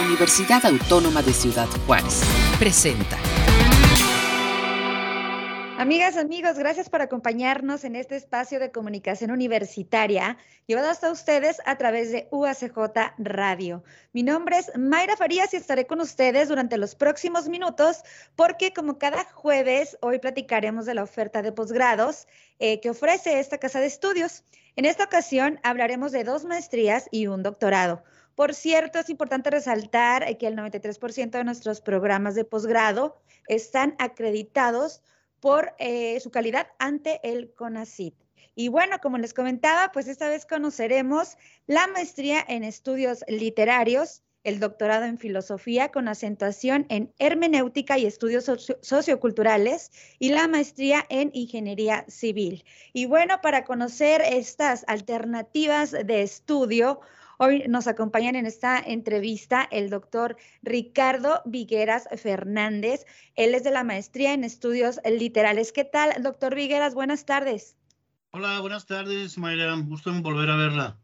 Universidad Autónoma de Ciudad Juárez. Presenta. Amigas, amigos, gracias por acompañarnos en este espacio de comunicación universitaria llevado hasta ustedes a través de UACJ Radio. Mi nombre es Mayra Farías y estaré con ustedes durante los próximos minutos porque como cada jueves, hoy platicaremos de la oferta de posgrados eh, que ofrece esta casa de estudios. En esta ocasión hablaremos de dos maestrías y un doctorado. Por cierto, es importante resaltar que el 93% de nuestros programas de posgrado están acreditados por eh, su calidad ante el CONACYT. Y bueno, como les comentaba, pues esta vez conoceremos la maestría en estudios literarios, el doctorado en filosofía con acentuación en hermenéutica y estudios socioculturales y la maestría en ingeniería civil. Y bueno, para conocer estas alternativas de estudio, Hoy nos acompañan en esta entrevista el doctor Ricardo Vigueras Fernández. Él es de la maestría en estudios literales. ¿Qué tal, doctor Vigueras? Buenas tardes. Hola, buenas tardes, Mayra. Gusto en volver a verla.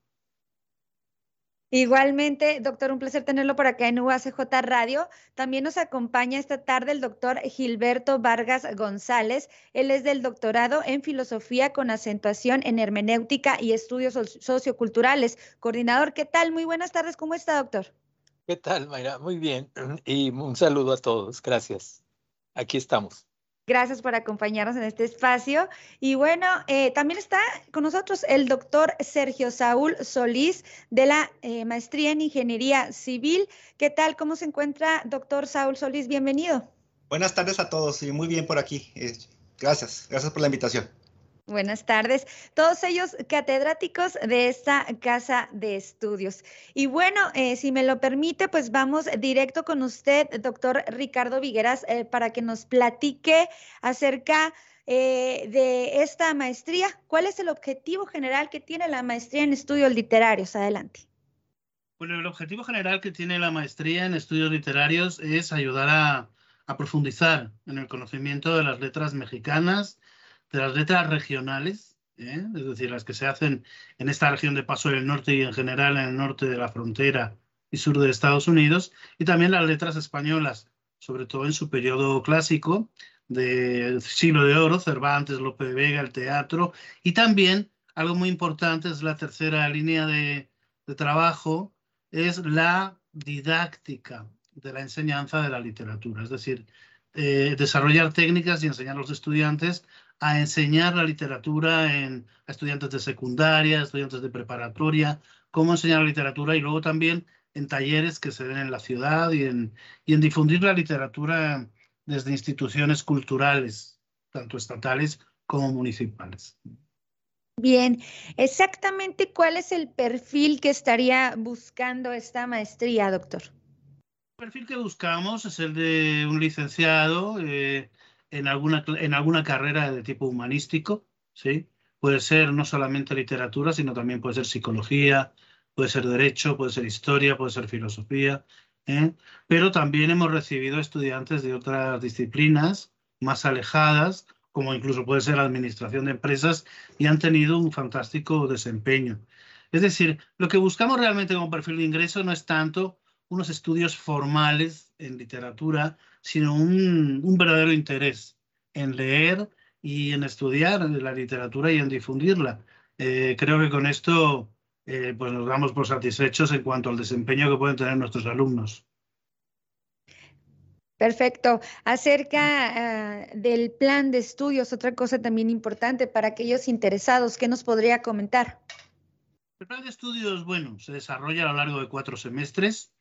Igualmente, doctor, un placer tenerlo por acá en UACJ Radio. También nos acompaña esta tarde el doctor Gilberto Vargas González. Él es del doctorado en filosofía con acentuación en hermenéutica y estudios socioculturales. Coordinador, ¿qué tal? Muy buenas tardes. ¿Cómo está, doctor? ¿Qué tal, Mayra? Muy bien. Y un saludo a todos. Gracias. Aquí estamos. Gracias por acompañarnos en este espacio. Y bueno, eh, también está con nosotros el doctor Sergio Saúl Solís de la eh, Maestría en Ingeniería Civil. ¿Qué tal? ¿Cómo se encuentra, doctor Saúl Solís? Bienvenido. Buenas tardes a todos y muy bien por aquí. Eh, gracias, gracias por la invitación. Buenas tardes. Todos ellos catedráticos de esta casa de estudios. Y bueno, eh, si me lo permite, pues vamos directo con usted, doctor Ricardo Vigueras, eh, para que nos platique acerca eh, de esta maestría. ¿Cuál es el objetivo general que tiene la maestría en estudios literarios? Adelante. Bueno, el objetivo general que tiene la maestría en estudios literarios es ayudar a, a profundizar en el conocimiento de las letras mexicanas de las letras regionales, ¿eh? es decir, las que se hacen en esta región de Paso del Norte y en general en el norte de la frontera y sur de Estados Unidos, y también las letras españolas, sobre todo en su periodo clásico del siglo de oro, Cervantes, Lope de Vega, el teatro, y también algo muy importante es la tercera línea de, trabajo, es la didáctica de la enseñanza de la literatura, es decir, eh, desarrollar técnicas y enseñar a los estudiantes a enseñar la literatura en, a estudiantes de secundaria, estudiantes de preparatoria, cómo enseñar la literatura y luego también en talleres que se den en la ciudad y en, y en difundir la literatura desde instituciones culturales, tanto estatales como municipales. Bien, exactamente cuál es el perfil que estaría buscando esta maestría, doctor. El perfil que buscamos es el de un licenciado eh, en alguna, en alguna carrera de tipo humanístico, ¿sí? Puede ser no solamente literatura, sino también puede ser psicología, puede ser derecho, puede ser historia, puede ser filosofía, ¿eh? pero también hemos recibido estudiantes de otras disciplinas más alejadas, como incluso puede ser administración de empresas, y han tenido un fantástico desempeño. Es decir, lo que buscamos realmente como perfil de ingreso no es tanto unos estudios formales en literatura, sino un, verdadero interés en leer y en estudiar la literatura y en difundirla. Eh, creo que con esto eh, pues nos damos por satisfechos en cuanto al desempeño que pueden tener nuestros alumnos. Perfecto. Acerca eh, del plan de estudios, otra cosa también importante para aquellos interesados, ¿qué nos podría comentar? El plan de estudios, bueno, se desarrolla a lo largo de cuatro semestres.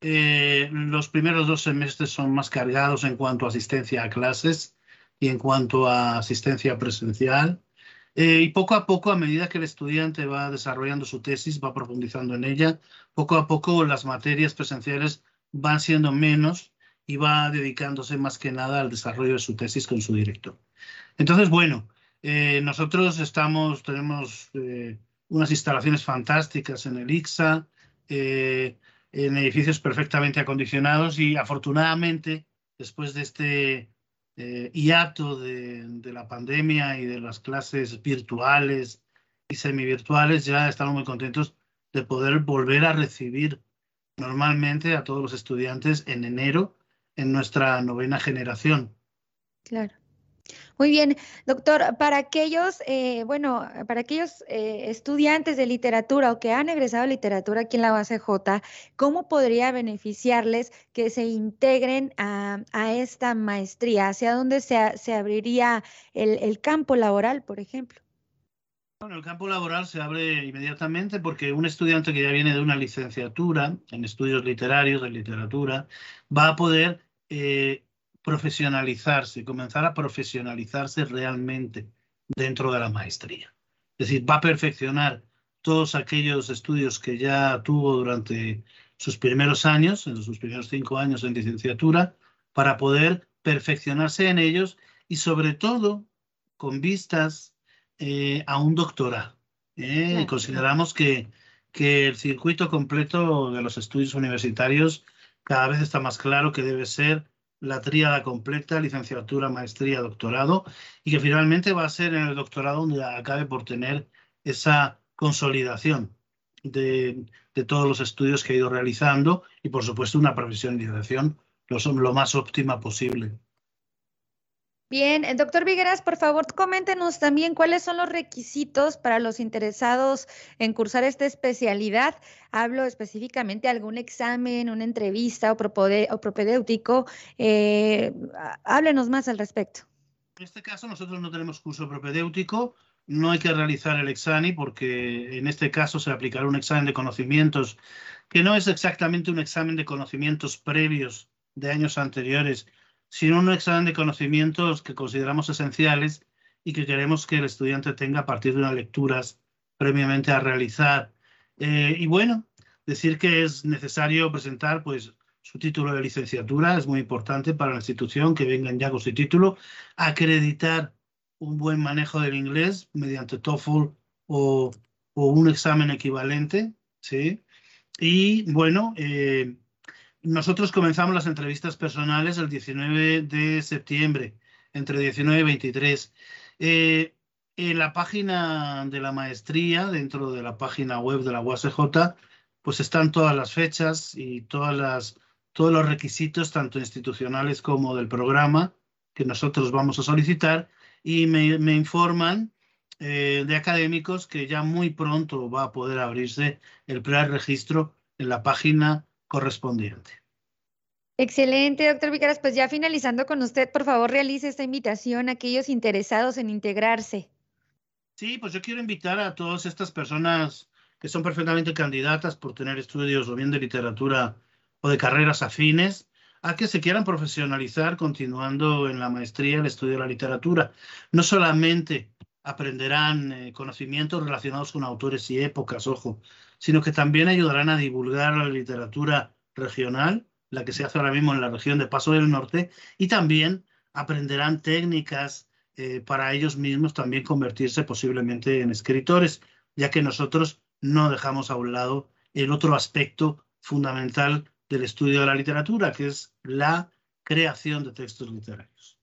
Eh, los primeros dos semestres son más cargados en cuanto a asistencia a clases y en cuanto a asistencia presencial. Eh, y poco a poco, a medida que el estudiante va desarrollando su tesis, va profundizando en ella, poco a poco las materias presenciales van siendo menos y va dedicándose más que nada al desarrollo de su tesis con su director. Entonces, bueno, eh, nosotros estamos, tenemos unas instalaciones fantásticas en el ICSA, en edificios perfectamente acondicionados y afortunadamente después de este eh, hiato de, la pandemia y de las clases virtuales y semivirtuales ya estamos muy contentos de poder volver a recibir normalmente a todos los estudiantes en enero en nuestra novena generación. Claro. Muy bien, doctor, para aquellos, eh, bueno, para aquellos eh, estudiantes de literatura o que han egresado de literatura aquí en la UACJ, ¿cómo podría beneficiarles que se integren a, esta maestría? ¿Hacia dónde se, abriría el, el campo laboral, por ejemplo? Bueno, el campo laboral se abre inmediatamente porque un estudiante que ya viene de una licenciatura en estudios literarios, de literatura, va a poder eh, profesionalizarse, comenzar a profesionalizarse realmente dentro de la maestría. Es decir, va a perfeccionar todos aquellos estudios que ya tuvo durante sus primeros años, en sus primeros cinco años en licenciatura, para poder perfeccionarse en ellos y sobre todo con vistas eh, a un doctorado. ¿eh? Consideramos que, que el circuito completo de los estudios universitarios cada vez está más claro que debe ser la tríada completa, licenciatura, maestría, doctorado, y que finalmente va a ser en el doctorado donde acabe por tener esa consolidación de, de todos los estudios que ha ido realizando y, por supuesto, una profesionalización lo, lo más óptima posible. Bien, el doctor Vigueras, por favor, coméntenos también cuáles son los requisitos para los interesados en cursar esta especialidad. Hablo específicamente de algún examen, una entrevista o, propedéutico. Eh, háblenos más al respecto. En este caso, nosotros no tenemos curso propedéutico, no hay que realizar el examen porque en este caso se aplicará un examen de conocimientos que no es exactamente un examen de conocimientos previos de años anteriores, sino un examen de conocimientos que consideramos esenciales y que queremos que el estudiante tenga a partir de unas lecturas previamente a realizar. Eh, y bueno, decir que es necesario presentar pues, su título de licenciatura, es muy importante para la institución que vengan ya con su título, acreditar un buen manejo del inglés mediante TOEFL o, o un examen equivalente, ¿sí? Y bueno, eh, nosotros comenzamos las entrevistas personales el 19 de septiembre, entre 19 y 23. Eh, en la página de la maestría, dentro de la página web de la UASJ, pues están todas las fechas y todas las, todos los requisitos, tanto institucionales como del programa, que nosotros vamos a solicitar, y me, informan eh, de académicos que ya muy pronto va a poder abrirse el pre-registro en la página correspondiente. Excelente, doctor Vicaras. Pues ya finalizando con usted, por favor, realice esta invitación a aquellos interesados en integrarse. Sí, pues yo quiero invitar a todas estas personas que son perfectamente candidatas por tener estudios o bien de literatura o de carreras afines, a que se quieran profesionalizar continuando en la maestría el estudio de la literatura. No solamente aprenderán eh, conocimientos relacionados con autores y épocas, ojo, sino que también ayudarán a divulgar la literatura regional, la que se hace ahora mismo en la región de Paso del Norte, y también aprenderán técnicas eh, para ellos mismos también convertirse posiblemente en escritores, ya que nosotros no dejamos a un lado el otro aspecto fundamental del estudio de la literatura, que es la creación de textos literarios.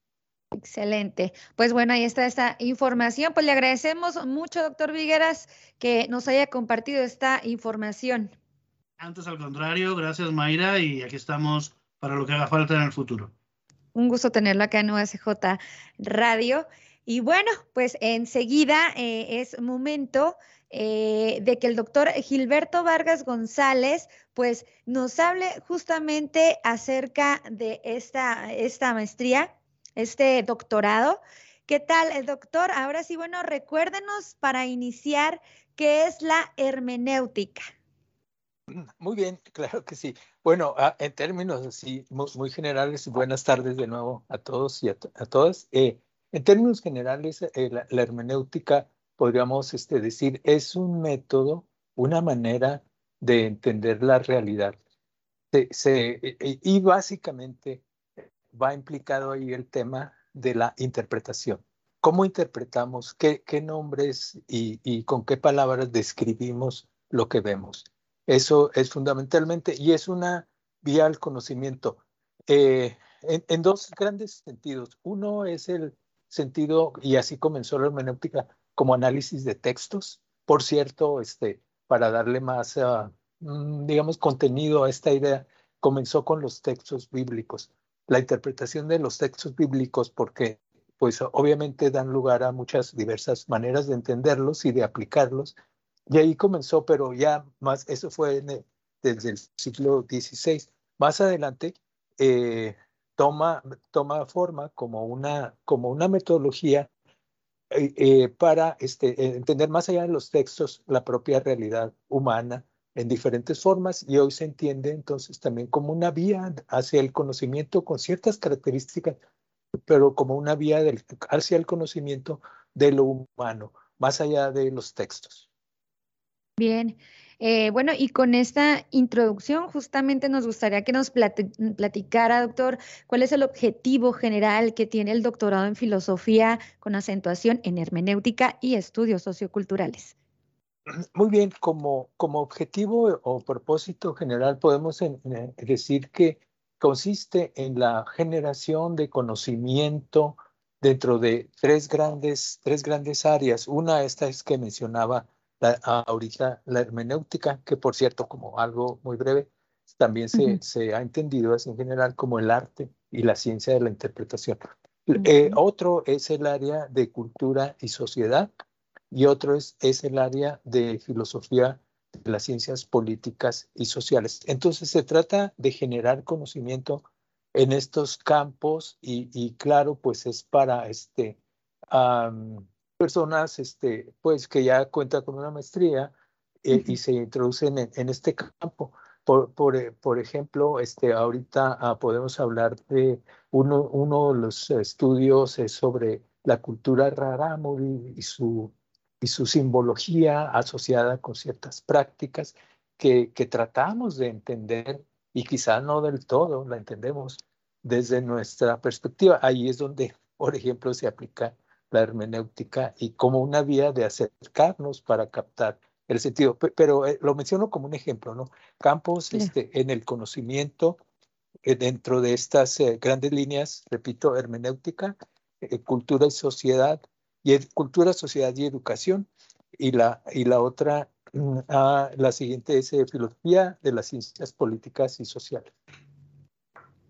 Excelente. Pues bueno, ahí está esta información. Pues le agradecemos mucho, doctor Vigueras, que nos haya compartido esta información. Antes, al contrario, gracias Mayra y aquí estamos para lo que haga falta en el futuro. Un gusto tenerlo acá en UACJ Radio. Y bueno, pues enseguida eh, es momento eh, de que el doctor Gilberto Vargas González pues nos hable justamente acerca de esta, esta maestría, este doctorado. ¿Qué tal, doctor? Ahora sí, bueno, recuérdenos para iniciar qué es la hermenéutica. Muy bien, claro que sí. Bueno, ah, en términos así muy, generales, buenas tardes de nuevo a todos y a, todas. Eh, en términos generales, eh, la, hermenéutica, podríamos este, decir, es un método, una manera de entender la realidad. Se, e, e, y básicamente va implicado ahí el tema de la interpretación. ¿Cómo interpretamos? ¿Qué, nombres y, con qué palabras describimos lo que vemos? Eso es fundamentalmente, y es una vía al conocimiento eh, en, dos grandes sentidos. Uno es el sentido, y así comenzó la hermenéutica, como análisis de textos. Por cierto, este, para darle más, uh, mm, digamos, contenido a esta idea comenzó con los textos bíblicos. La interpretación de los textos bíblicos, porque pues obviamente dan lugar a muchas diversas maneras de entenderlos y de aplicarlos. Y ahí comenzó, pero ya más, eso fue desde el siglo XVI. Más adelante eh, toma, toma forma como una, como una metodología eh, eh, para este, entender más allá de los textos la propia realidad humana en diferentes formas y hoy se entiende entonces también como una vía hacia el conocimiento con ciertas características, pero como una vía del, hacia el conocimiento de lo humano, más allá de los textos. Bien, eh, bueno, y con esta introducción justamente nos gustaría que nos platicara, doctor, cuál es el objetivo general que tiene el doctorado en filosofía con acentuación en hermenéutica y estudios socioculturales. Muy bien, como, como objetivo o propósito general podemos decir que consiste en la generación de conocimiento dentro de tres grandes, tres grandes áreas. Una, esta es que mencionaba ahorita, la hermenéutica, que por cierto, como algo muy breve, también se, se ha entendido así en general como el arte y la ciencia de la interpretación. Eh, otro es el área de cultura y sociedad, y otro es, es el área de filosofía de las ciencias políticas y sociales. Entonces se trata de generar conocimiento en estos campos y, claro, pues es para este, personas este, pues, que ya cuentan con una maestría eh, y se introducen en, este campo. Por, por, eh, por, ejemplo, este, ahorita ah, podemos hablar de uno, uno de los estudios sobre la cultura rarámuri y su y su simbología asociada con ciertas prácticas que, que tratamos de entender y quizá no del todo la entendemos desde nuestra perspectiva. Ahí es donde, por ejemplo, se aplica la hermenéutica y como una vía de acercarnos para captar el sentido. Pero eh, lo menciono como un ejemplo, ¿no? Campos este, en el conocimiento eh, dentro de estas eh, grandes líneas, repito, hermenéutica, cultura y sociedad, y cultura, sociedad y educación. Y la, y la otra, mm, ah, la siguiente es eh, filosofía de las ciencias políticas y sociales.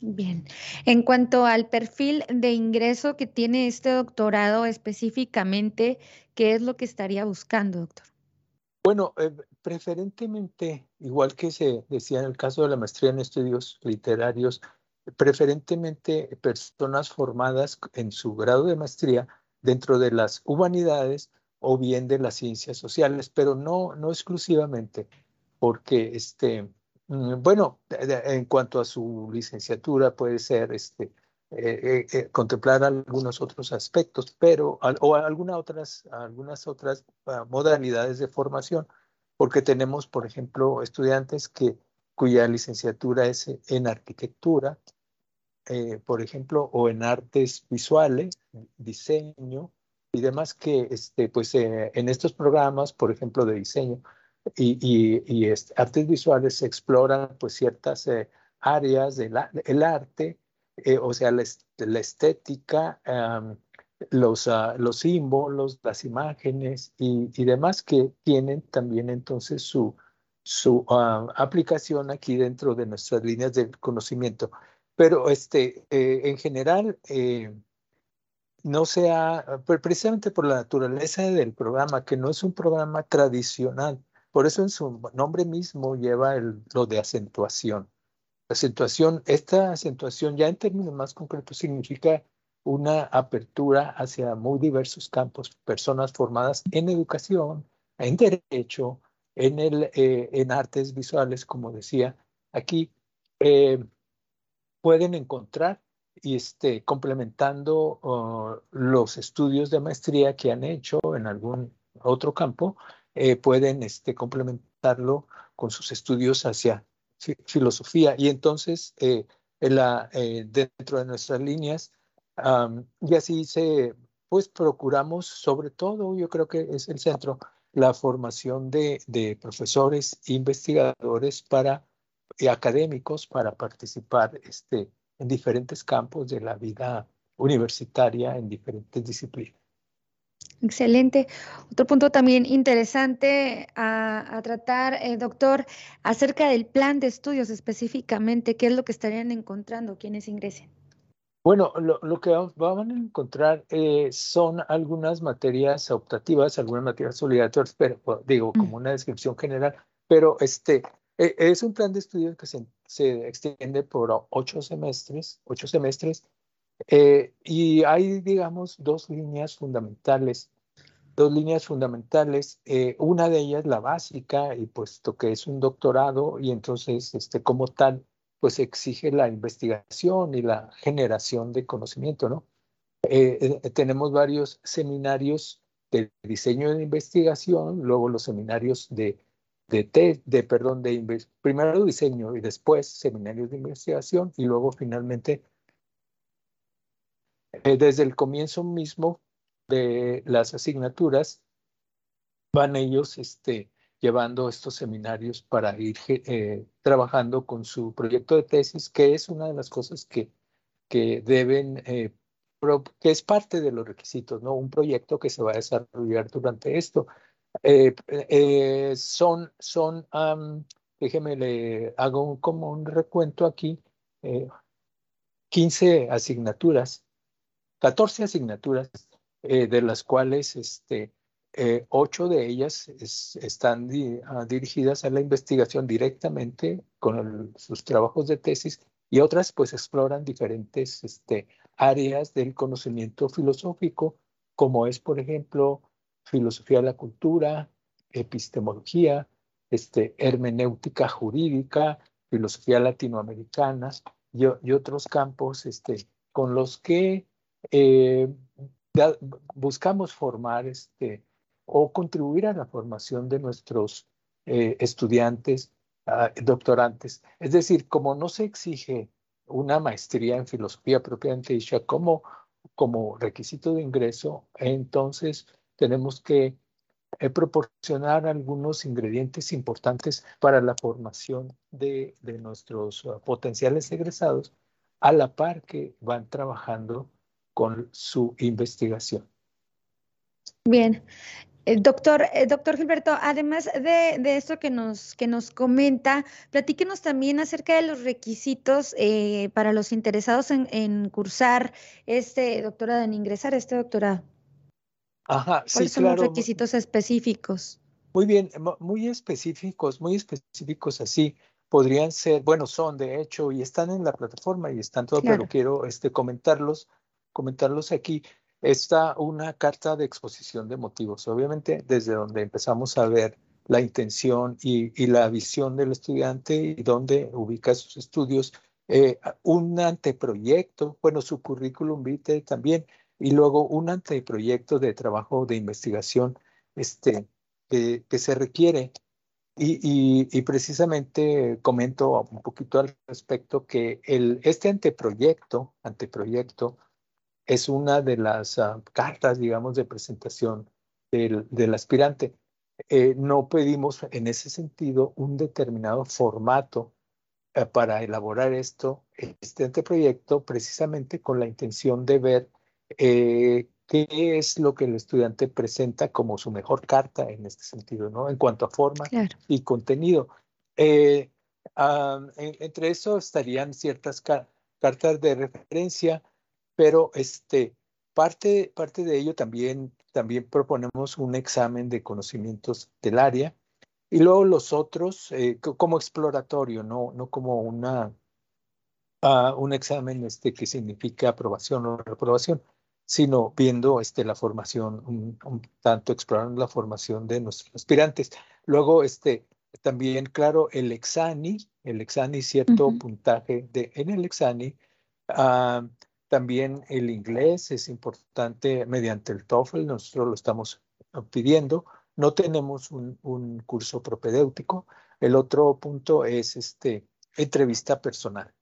Bien. En cuanto al perfil de ingreso que tiene este doctorado específicamente, ¿qué es lo que estaría buscando, doctor? Bueno, eh, preferentemente, igual que se decía en el caso de la maestría en estudios literarios, preferentemente personas formadas en su grado de maestría dentro de las humanidades o bien de las ciencias sociales, pero no, no exclusivamente, porque este, mm, bueno, en cuanto a su licenciatura puede ser este, eh, eh, eh, contemplar algunos otros aspectos, pero o alguna otras, algunas otras ah, modalidades de formación, porque tenemos, por ejemplo, estudiantes que cuya licenciatura es en arquitectura, eh, por ejemplo, o en artes visuales, diseño y demás que, este, pues, eh, en estos programas, por ejemplo, de diseño y, y, este, artes visuales se exploran, pues, ciertas eh, áreas del arte, o sea, la, estética, los, ah, los símbolos, las imágenes y, y, demás que tienen también entonces su, su ah, aplicación aquí dentro de nuestras líneas de conocimiento. Pero este, eh, en general, eh, no sea, precisamente por la naturaleza del programa, que no es un programa tradicional, por eso en su nombre mismo lleva el, lo de acentuación. Acentuación, esta acentuación ya en términos más concretos significa una apertura hacia muy diversos campos, personas formadas en educación, en derecho, en, el, eh, en artes visuales, como decía aquí, pueden encontrar y este, complementando uh, los estudios de maestría que han hecho en algún otro campo, eh, pueden este, complementarlo con sus estudios hacia filosofía. Y entonces, eh, en la, eh, dentro de nuestras líneas, y así se, pues procuramos sobre todo, yo creo que es el centro, la formación de, de profesores, investigadores para y académicos para participar este, en diferentes campos de la vida universitaria, en diferentes disciplinas. Excelente. Otro punto también interesante a, tratar, eh, doctor, acerca del plan de estudios específicamente, ¿qué es lo que estarían encontrando quienes ingresen? Bueno, lo, que van a encontrar eh, son algunas materias optativas, algunas materias obligatorias, pero digo, como una descripción general, pero este es un plan de estudios que se, se extiende por ocho semestres, ocho semestres, eh, y hay, digamos, dos líneas fundamentales, dos líneas fundamentales, eh, una de ellas la básica, y puesto que es un doctorado, y entonces, este, como tal, pues exige la investigación y la generación de conocimiento, ¿no? Eh, tenemos varios seminarios de diseño de investigación, luego los seminarios de, de, de perdón, de primero diseño y después seminarios de investigación y luego finalmente eh, desde el comienzo mismo de las asignaturas, van ellos este, llevando estos seminarios para ir eh, trabajando con su proyecto de tesis, que es una de las cosas que, que deben, eh, que es parte de los requisitos, ¿no? Un proyecto que se va a desarrollar durante esto. Son, son déjeme, le hago como un recuento aquí, 15 asignaturas 14 asignaturas, eh, de las cuales este, eh, ocho de ellas están ah, dirigidas a la investigación directamente con sus trabajos de tesis y otras pues exploran diferentes este, áreas del conocimiento filosófico, como es, por ejemplo, filosofía de la cultura, epistemología, este, hermenéutica jurídica, filosofía latinoamericana y, otros campos este, con los que eh, buscamos formar este, o contribuir a la formación de nuestros eh, estudiantes, ah, doctorantes. Es decir, como no se exige una maestría en filosofía propiamente dicha como, como requisito de ingreso, entonces tenemos que eh, proporcionar algunos ingredientes importantes para la formación de, nuestros uh, potenciales egresados, a la par que van trabajando con su investigación. Bien. El doctor, el doctor Gilberto, además de, de, esto que nos, que nos comenta, platíquenos también acerca de los requisitos eh, para los interesados en, cursar este doctorado, en ingresar este doctorado. Ajá, ¿Cuáles son los requisitos específicos? Muy bien, muy específicos, muy específicos así podrían ser, bueno, son de hecho y están en la plataforma y están todo, pero quiero este, comentarlos comentarlos aquí, está una carta de exposición de motivos. Obviamente, desde donde empezamos a ver la intención y, la visión del estudiante y dónde ubica sus estudios, eh, un anteproyecto, bueno, su currículum vitae también, y luego un anteproyecto de trabajo de investigación este, que, se requiere. Y, y, precisamente comento un poquito al respecto que el, este anteproyecto, anteproyecto es una de las ah, cartas, digamos, de presentación del, aspirante. Eh, no pedimos en ese sentido un determinado formato eh, para elaborar esto, este anteproyecto, precisamente con la intención de ver eh, qué es lo que el estudiante presenta como su mejor carta en este sentido, ¿no? En cuanto a forma y contenido. Ah, entre eso estarían ciertas cartas de referencia, pero este, parte, parte de ello también, también proponemos un examen de conocimientos del área y luego los otros eh, como exploratorio, no, no como una, uh, un examen este, que significa aprobación o reprobación, sino viendo este, la formación, un, tanto explorando la formación de nuestros aspirantes. Luego, este, también, claro, el exani, el exani, cierto puntaje de, en el exani, uh, también el inglés es importante mediante el TOEFL, nosotros lo estamos pidiendo. No tenemos un, curso propedéutico. El otro punto es este, entrevista personal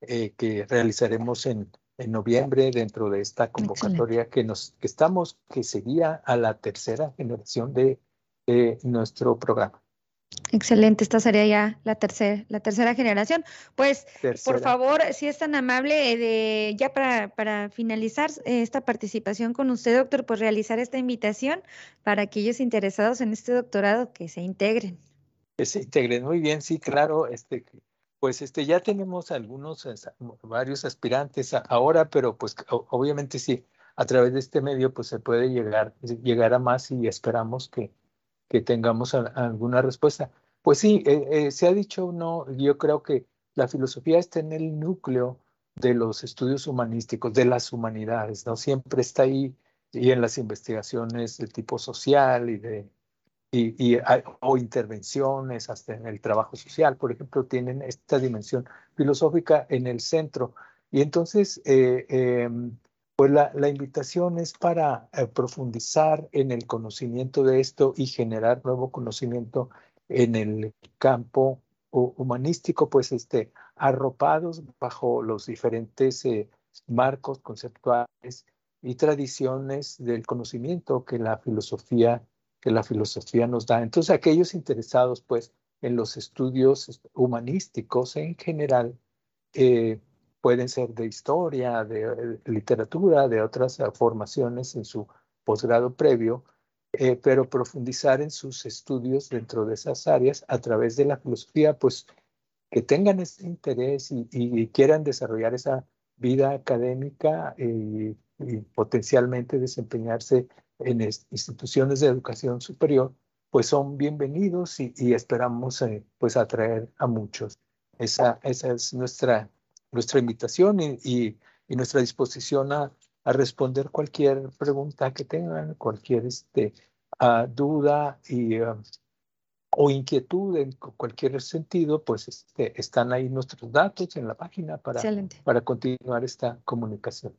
eh, que realizaremos en, en, noviembre dentro de esta convocatoria que, nos, que estamos, que sería a la tercera generación de, de nuestro programa. Excelente, esta sería ya la, tercera la tercera generación. Pues, por favor, si es tan amable, eh, de, ya para, para finalizar eh, esta participación con usted, doctor, pues realizar esta invitación para aquellos interesados en este doctorado que se integren. Que se integren, muy bien, sí, claro, este, pues este, ya tenemos algunos, varios aspirantes ahora, pero pues obviamente sí, a través de este medio pues se puede llegar, llegar a más y esperamos que, que tengamos alguna respuesta. Pues sí, eh, eh, se ha dicho, no, yo creo que la filosofía está en el núcleo de los estudios humanísticos, de las humanidades, ¿no? Siempre está ahí y en las investigaciones de tipo social y de y, o intervenciones hasta en el trabajo social, por ejemplo, tienen esta dimensión filosófica en el centro. Y entonces, eh, em, pues la, invitación es para eh, profundizar en el conocimiento de esto y generar nuevo conocimiento en el campo humanístico, pues este, arropados bajo los diferentes eh, marcos conceptuales y tradiciones del conocimiento que la filosofía que la filosofía nos da. Entonces, aquellos interesados, pues, en los estudios humanísticos en general, eh, pueden ser de historia, de, literatura, de otras formaciones en su posgrado previo, eh, pero profundizar en sus estudios dentro de esas áreas a través de la filosofía, pues que tengan ese interés y, quieran desarrollar esa vida académica y potencialmente desempeñarse en instituciones de educación superior, pues son bienvenidos y, esperamos eh, pues atraer a muchos. Esa, esa es nuestra nuestra invitación y, nuestra disposición a, responder cualquier pregunta que tengan, cualquier este, ah, duda y, ah, o inquietud en cualquier sentido, pues este, están ahí nuestros datos en la página para, para continuar esta comunicación.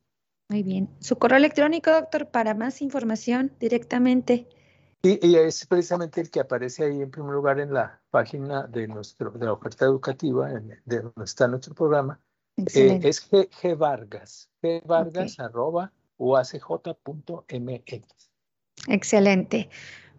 Muy bien. Su correo electrónico, doctor, para más información directamente. Y, y, es precisamente el que aparece ahí en primer lugar en la página de, nuestro, de la oferta educativa, de donde está nuestro programa, eh, es G, Vargas, G Vargas arroba uacj.mx. Excelente.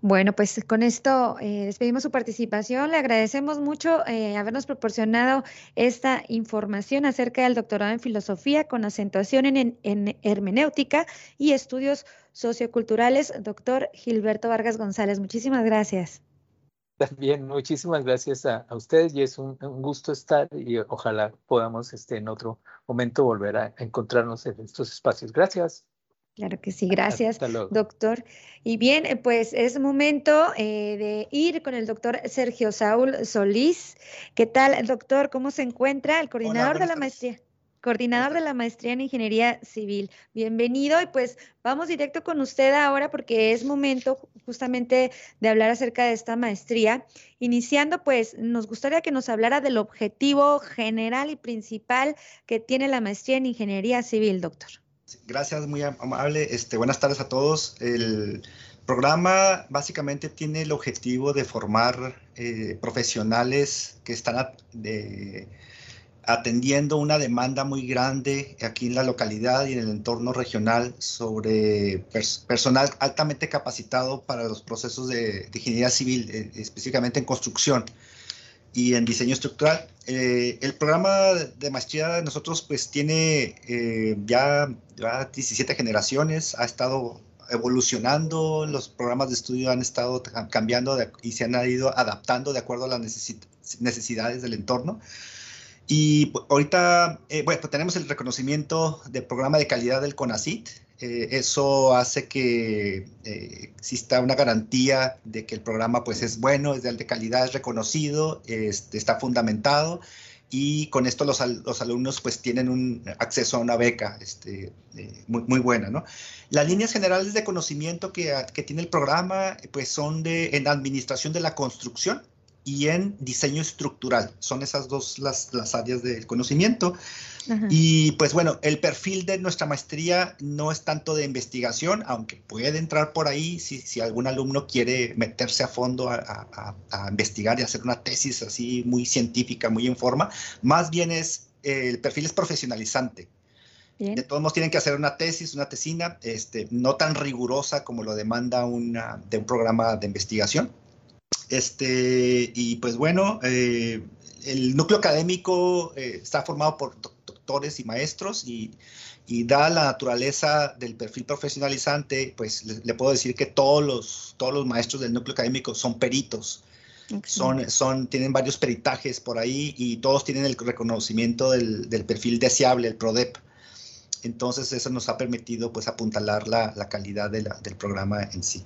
Bueno, pues con esto eh, despedimos su participación. Le agradecemos mucho eh, habernos proporcionado esta información acerca del doctorado en filosofía con acentuación en, en, hermenéutica y estudios socioculturales, doctor Gilberto Vargas González. Muchísimas gracias. También muchísimas gracias a, ustedes y es un, gusto estar y ojalá podamos este, en otro momento volver a encontrarnos en estos espacios. Gracias. Claro que sí, gracias, doctor. Y bien, eh, pues es momento eh, de ir con el doctor Sergio Saúl Solís. ¿Qué tal, doctor? ¿Cómo se encuentra? El coordinador de la maestría coordinador de la maestría en ingeniería civil. Bienvenido y pues vamos directo con usted ahora porque es momento justamente de hablar acerca de esta maestría. Iniciando pues nos gustaría que nos hablara del objetivo general y principal que tiene la maestría en ingeniería civil, doctor. Gracias, muy amable. Este, buenas tardes a todos. El programa básicamente tiene el objetivo de formar eh, profesionales que están atendiendo una demanda muy grande aquí en la localidad y en el entorno regional sobre personal altamente capacitado para los procesos de, ingeniería civil, eh, específicamente en construcción y en diseño estructural. Eh, el programa de maestría de nosotros pues tiene eh, ya, 17 generaciones, ha estado evolucionando, los programas de estudio han estado cambiando y se han ido adaptando de acuerdo a las necesidades del entorno. Y ahorita, eh, bueno, pues tenemos el reconocimiento del programa de calidad del CONACIT. Eh, eso hace que eh, exista una garantía de que el programa pues es bueno, es de alta calidad, es reconocido, este, está fundamentado y con esto los, los, alumnos pues tienen un acceso a una beca este, muy, muy, buena, ¿no? Las líneas generales de conocimiento que, que tiene el programa pues son de, en administración de la construcción, y en diseño estructural. Son esas dos las, las áreas del conocimiento. Y pues bueno, el perfil de nuestra maestría no es tanto de investigación, aunque puede entrar por ahí si, si algún alumno quiere meterse a fondo a, a, investigar y hacer una tesis así muy científica, muy en forma. Más bien es, el perfil es profesionalizante. De todos modos tienen que hacer una tesis, una tesina, este, no tan rigurosa como lo demanda una, de un programa de investigación Este, y pues bueno, eh, el núcleo académico eh, está formado por doctores y maestros y, y dada la naturaleza del perfil profesionalizante, pues le, puedo decir que todos los, todos los maestros del núcleo académico son peritos. Son, son, tienen varios peritajes por ahí y todos tienen el reconocimiento del, del perfil deseable, el PRODEP. Entonces eso nos ha permitido pues apuntalar la, la calidad de la, del programa en sí.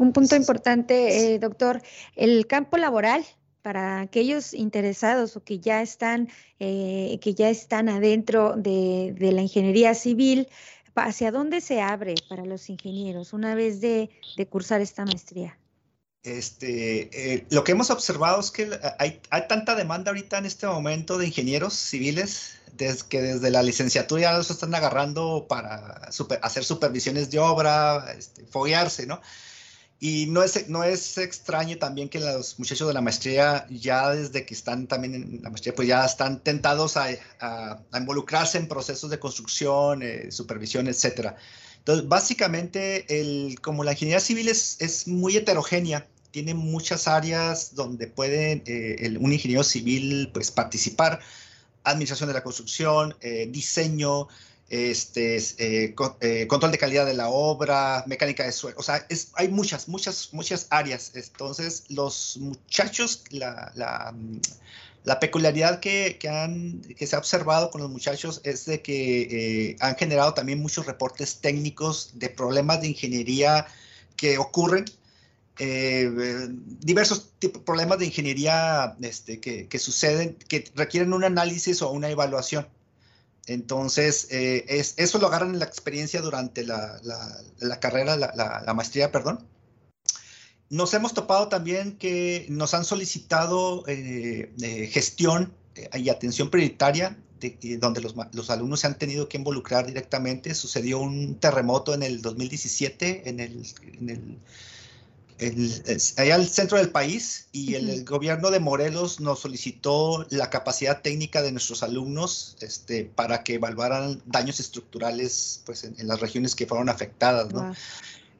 Un punto importante, eh, doctor, el campo laboral para aquellos interesados o que ya están, eh, que ya están adentro de, la ingeniería civil, ¿hacia dónde se abre para los ingenieros una vez de, cursar esta maestría? Este, eh, lo que hemos observado es que hay, tanta demanda ahorita en este momento de ingenieros civiles desde que desde la licenciatura ya los están agarrando para hacer supervisiones de obra, este, foguearse, ¿no? Y no es, no es extraño también que los muchachos de la maestría, ya desde que están también en la maestría, pues ya están tentados a, a, involucrarse en procesos de construcción, eh, supervisión, etcétera. Entonces, básicamente, el, como la ingeniería civil es, es muy heterogénea, tiene muchas áreas donde puede eh, un ingeniero civil pues, participar, administración de la construcción, eh, diseño, este, eh, eh, control de calidad de la obra, mecánica de suelo, o sea, hay muchas, muchas, muchas áreas. Entonces, los muchachos, la, peculiaridad que, se ha observado con los muchachos es de que eh, han generado también muchos reportes técnicos de problemas de ingeniería que ocurren diversos tipos, problemas de ingeniería este, que, suceden, que requieren un análisis o una evaluación. Entonces, eh, es, eso lo agarran en la experiencia durante la, carrera, la, maestría, perdón. Nos hemos topado también que nos han solicitado eh, eh, gestión y atención prioritaria, donde los, alumnos se han tenido que involucrar directamente. Sucedió un terremoto en el 2017 en el, en el allá al centro del país y el, gobierno de Morelos nos solicitó la capacidad técnica de nuestros alumnos este, para que evaluaran daños estructurales pues, en, las regiones que fueron afectadas. ¿no?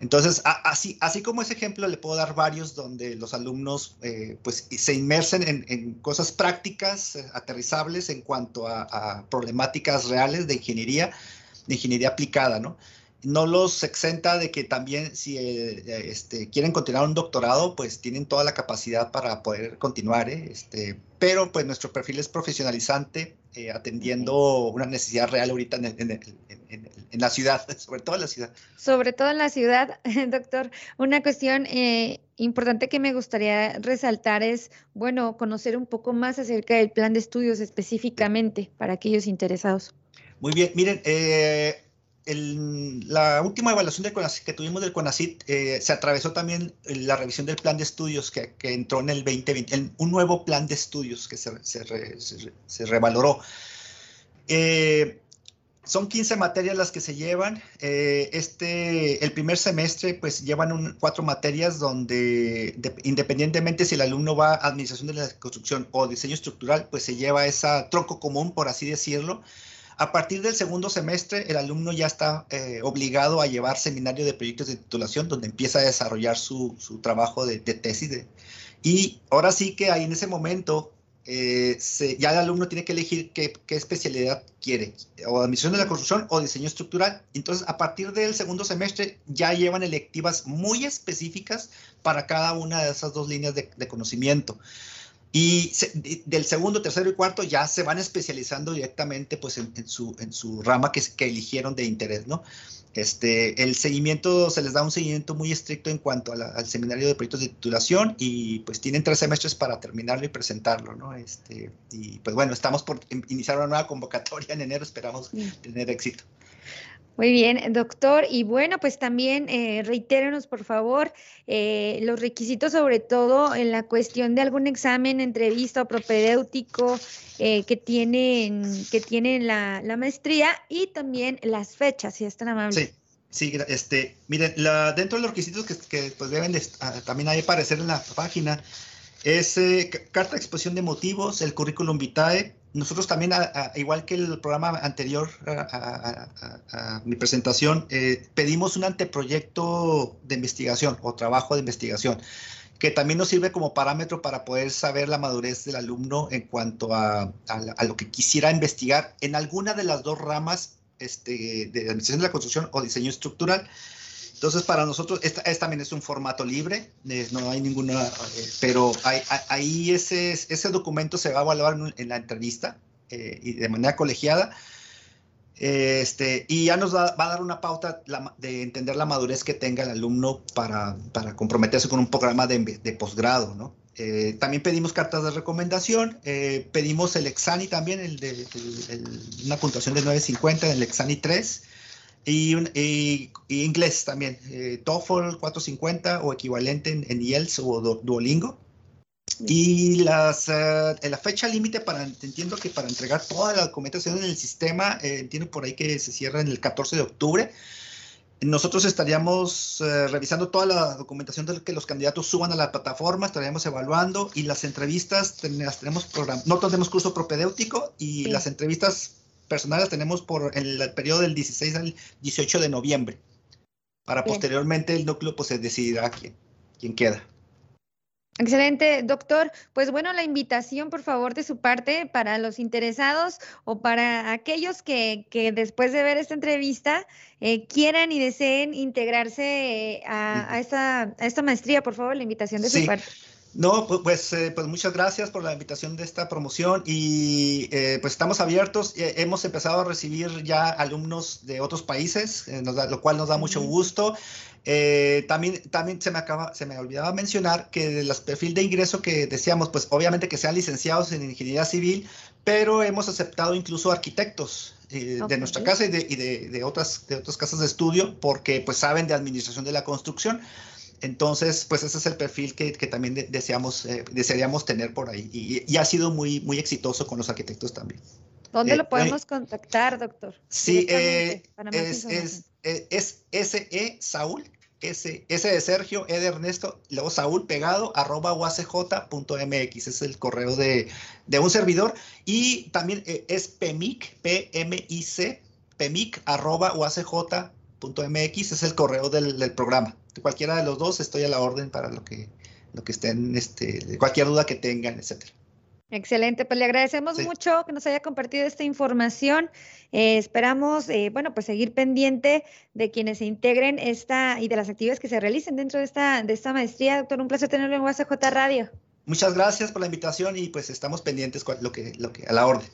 Entonces, así, así como ese ejemplo, le puedo dar varios donde los alumnos eh, pues, se inmersen en, cosas prácticas, eh, aterrizables en cuanto a, a problemáticas reales de ingeniería, de ingeniería aplicada, ¿no? No los exenta de que también si eh, este, quieren continuar un doctorado, pues tienen toda la capacidad para poder continuar, ¿eh? este, pero pues nuestro perfil es profesionalizante, eh, atendiendo una necesidad real ahorita en, la ciudad, sobre todo en la ciudad. Sobre todo en la ciudad, doctor. Una cuestión importante que me gustaría resaltar es, bueno, conocer un poco más acerca del plan de estudios específicamente para aquellos interesados. Muy bien, miren, eh, la última evaluación que tuvimos del CONACIT eh, se atravesó también la revisión del plan de estudios que, entró en el 2020, un nuevo plan de estudios que se, se, revaloró. Eh, son 15 materias las que se llevan. Eh, este, el primer semestre, pues llevan cuatro materias donde, independientemente si el alumno va a administración de la construcción o diseño estructural, pues se lleva ese tronco común, por así decirlo. A partir del segundo semestre, el alumno ya está eh, obligado a llevar seminario de proyectos de titulación, donde empieza a desarrollar su, trabajo de, tesis. y ahora sí que ahí en ese momento eh, ya el alumno tiene que elegir qué, especialidad quiere, o admisión de la construcción o diseño estructural. Entonces, a partir del segundo semestre ya llevan electivas muy específicas para cada una de esas dos líneas de conocimiento. Y del segundo, tercero y cuarto ya se van especializando directamente pues, en, su, en su rama que, que, eligieron de interés, ¿no? Este, el seguimiento, se les da un seguimiento muy estricto en cuanto al seminario de proyectos de titulación y pues tienen tres semestres para terminarlo y presentarlo, ¿no? Este, y pues bueno, estamos por iniciar una nueva convocatoria en enero, esperamos tener éxito. Muy bien, doctor. Y bueno, pues también eh, reitérenos, por favor, eh, los requisitos, sobre todo en la cuestión de algún examen, entrevista o propedéutico eh, que tienen, que tienen la, maestría y también las fechas, si es tan amable. Sí. Sí, este, miren, la, dentro de los requisitos que, pues deben ah, también hay aparecer en la página es carta de exposición de motivos, el currículum vitae, nosotros también, igual que el programa anterior a, mi presentación, eh, pedimos un anteproyecto de investigación o trabajo de investigación. que también nos sirve como parámetro para poder saber la madurez del alumno en cuanto a, a, lo que quisiera investigar en alguna de las dos ramas este, de administración de la construcción o diseño estructural. Entonces, para nosotros, esta, también es un formato libre, eh, no hay ninguna, eh, pero ahí ese, ese documento se va a evaluar en, la entrevista eh, y de manera colegiada. Este, y ya nos va, a dar una pauta de entender la madurez que tenga el alumno para, para comprometerse con un programa de, de posgrado, ¿no? también pedimos cartas de recomendación, pedimos el Exani también, el de, una puntuación de 950 en el Exani 3, y, inglés también, eh, TOEFL 450 o equivalente en, en IELTS o Duolingo. Y las, eh, la fecha límite para, entiendo que para entregar toda la documentación en el sistema, eh, entiendo por ahí que se cierra en el 14 de octubre. Nosotros estaríamos eh, revisando toda la documentación que los candidatos suban a la plataforma, estaríamos evaluando y las entrevistas las tenemos programadas. No tenemos curso propedéutico y las entrevistas personales tenemos por el periodo del 16 al 18 de noviembre. Para posteriormente el núcleo pues se decidirá quién, quién queda. Excelente, doctor. Pues bueno, la invitación, por favor, de su parte para los interesados o para aquellos que, que después de ver esta entrevista eh, quieran y deseen integrarse eh, a, a, esta, a, esta, maestría, por favor, la invitación de su parte. No, pues, eh, pues muchas gracias por la invitación de esta promoción y eh, pues estamos abiertos. Eh, hemos empezado a recibir ya alumnos de otros países, lo cual nos da mucho gusto. también también se, me acaba, se me olvidaba mencionar que el perfil de ingreso que decíamos, pues obviamente que sean licenciados en ingeniería civil, pero hemos aceptado incluso arquitectos de nuestra casa y, de, y de, de, otras, de otras casas de estudio porque pues saben de administración de la construcción. Entonces, pues ese es el perfil que, también deseamos, eh, desearíamos tener por ahí y, ha sido muy, muy exitoso con los arquitectos también. ¿Dónde lo eh, podemos contactar, doctor? Sí, eh, es, es, SE Saúl, S, S de Sergio, E de Ernesto, luego Saúl pegado, arroba uacj.mx, es el correo de, un servidor. Y también es PEMIC, P-M-I-C, PEMIC, arroba uacj.mx, es el correo del programa cualquiera de los dos estoy a la orden para lo que, lo que estén, este, cualquier duda que tengan, etcétera. Excelente, pues le agradecemos mucho que nos haya compartido esta información. Eh, esperamos, eh, bueno, pues seguir pendiente de quienes se integren esta y de las actividades que se realicen dentro de esta, de esta maestría. Doctor, un placer tenerlo en UACJ Radio. Muchas gracias por la invitación y pues estamos pendientes lo que, lo que, a la orden.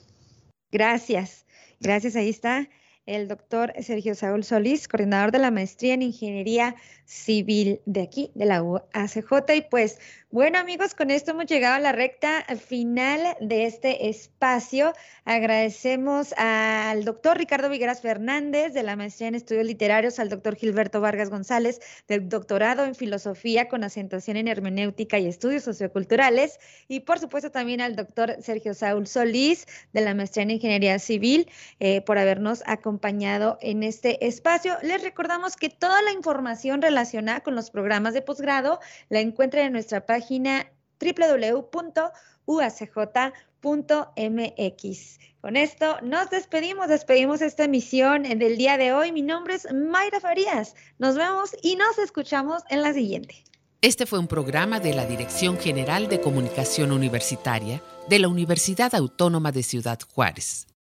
Gracias, gracias, ahí está el doctor Sergio Saúl Solís, coordinador de la maestría en Ingeniería Civil de aquí, de la UACJ. Y pues bueno amigos, con esto hemos llegado a la recta final de este espacio. Agradecemos al doctor Ricardo Vigueras Fernández de la maestría en estudios literarios, al doctor Gilberto Vargas González del doctorado en filosofía con acentuación en hermenéutica y estudios socioculturales y por supuesto también al doctor Sergio Saúl Solís de la maestría en ingeniería civil eh, por habernos acompañado en este espacio. Les recordamos que toda la información relacionada con los programas de posgrado la encuentran en nuestra página página www.uacj.mx. Con esto nos despedimos, despedimos esta emisión del día de hoy. Mi nombre es Mayra Farías. Nos vemos y nos escuchamos en la siguiente. Este fue un programa de la Dirección General de Comunicación Universitaria de la Universidad Autónoma de Ciudad Juárez.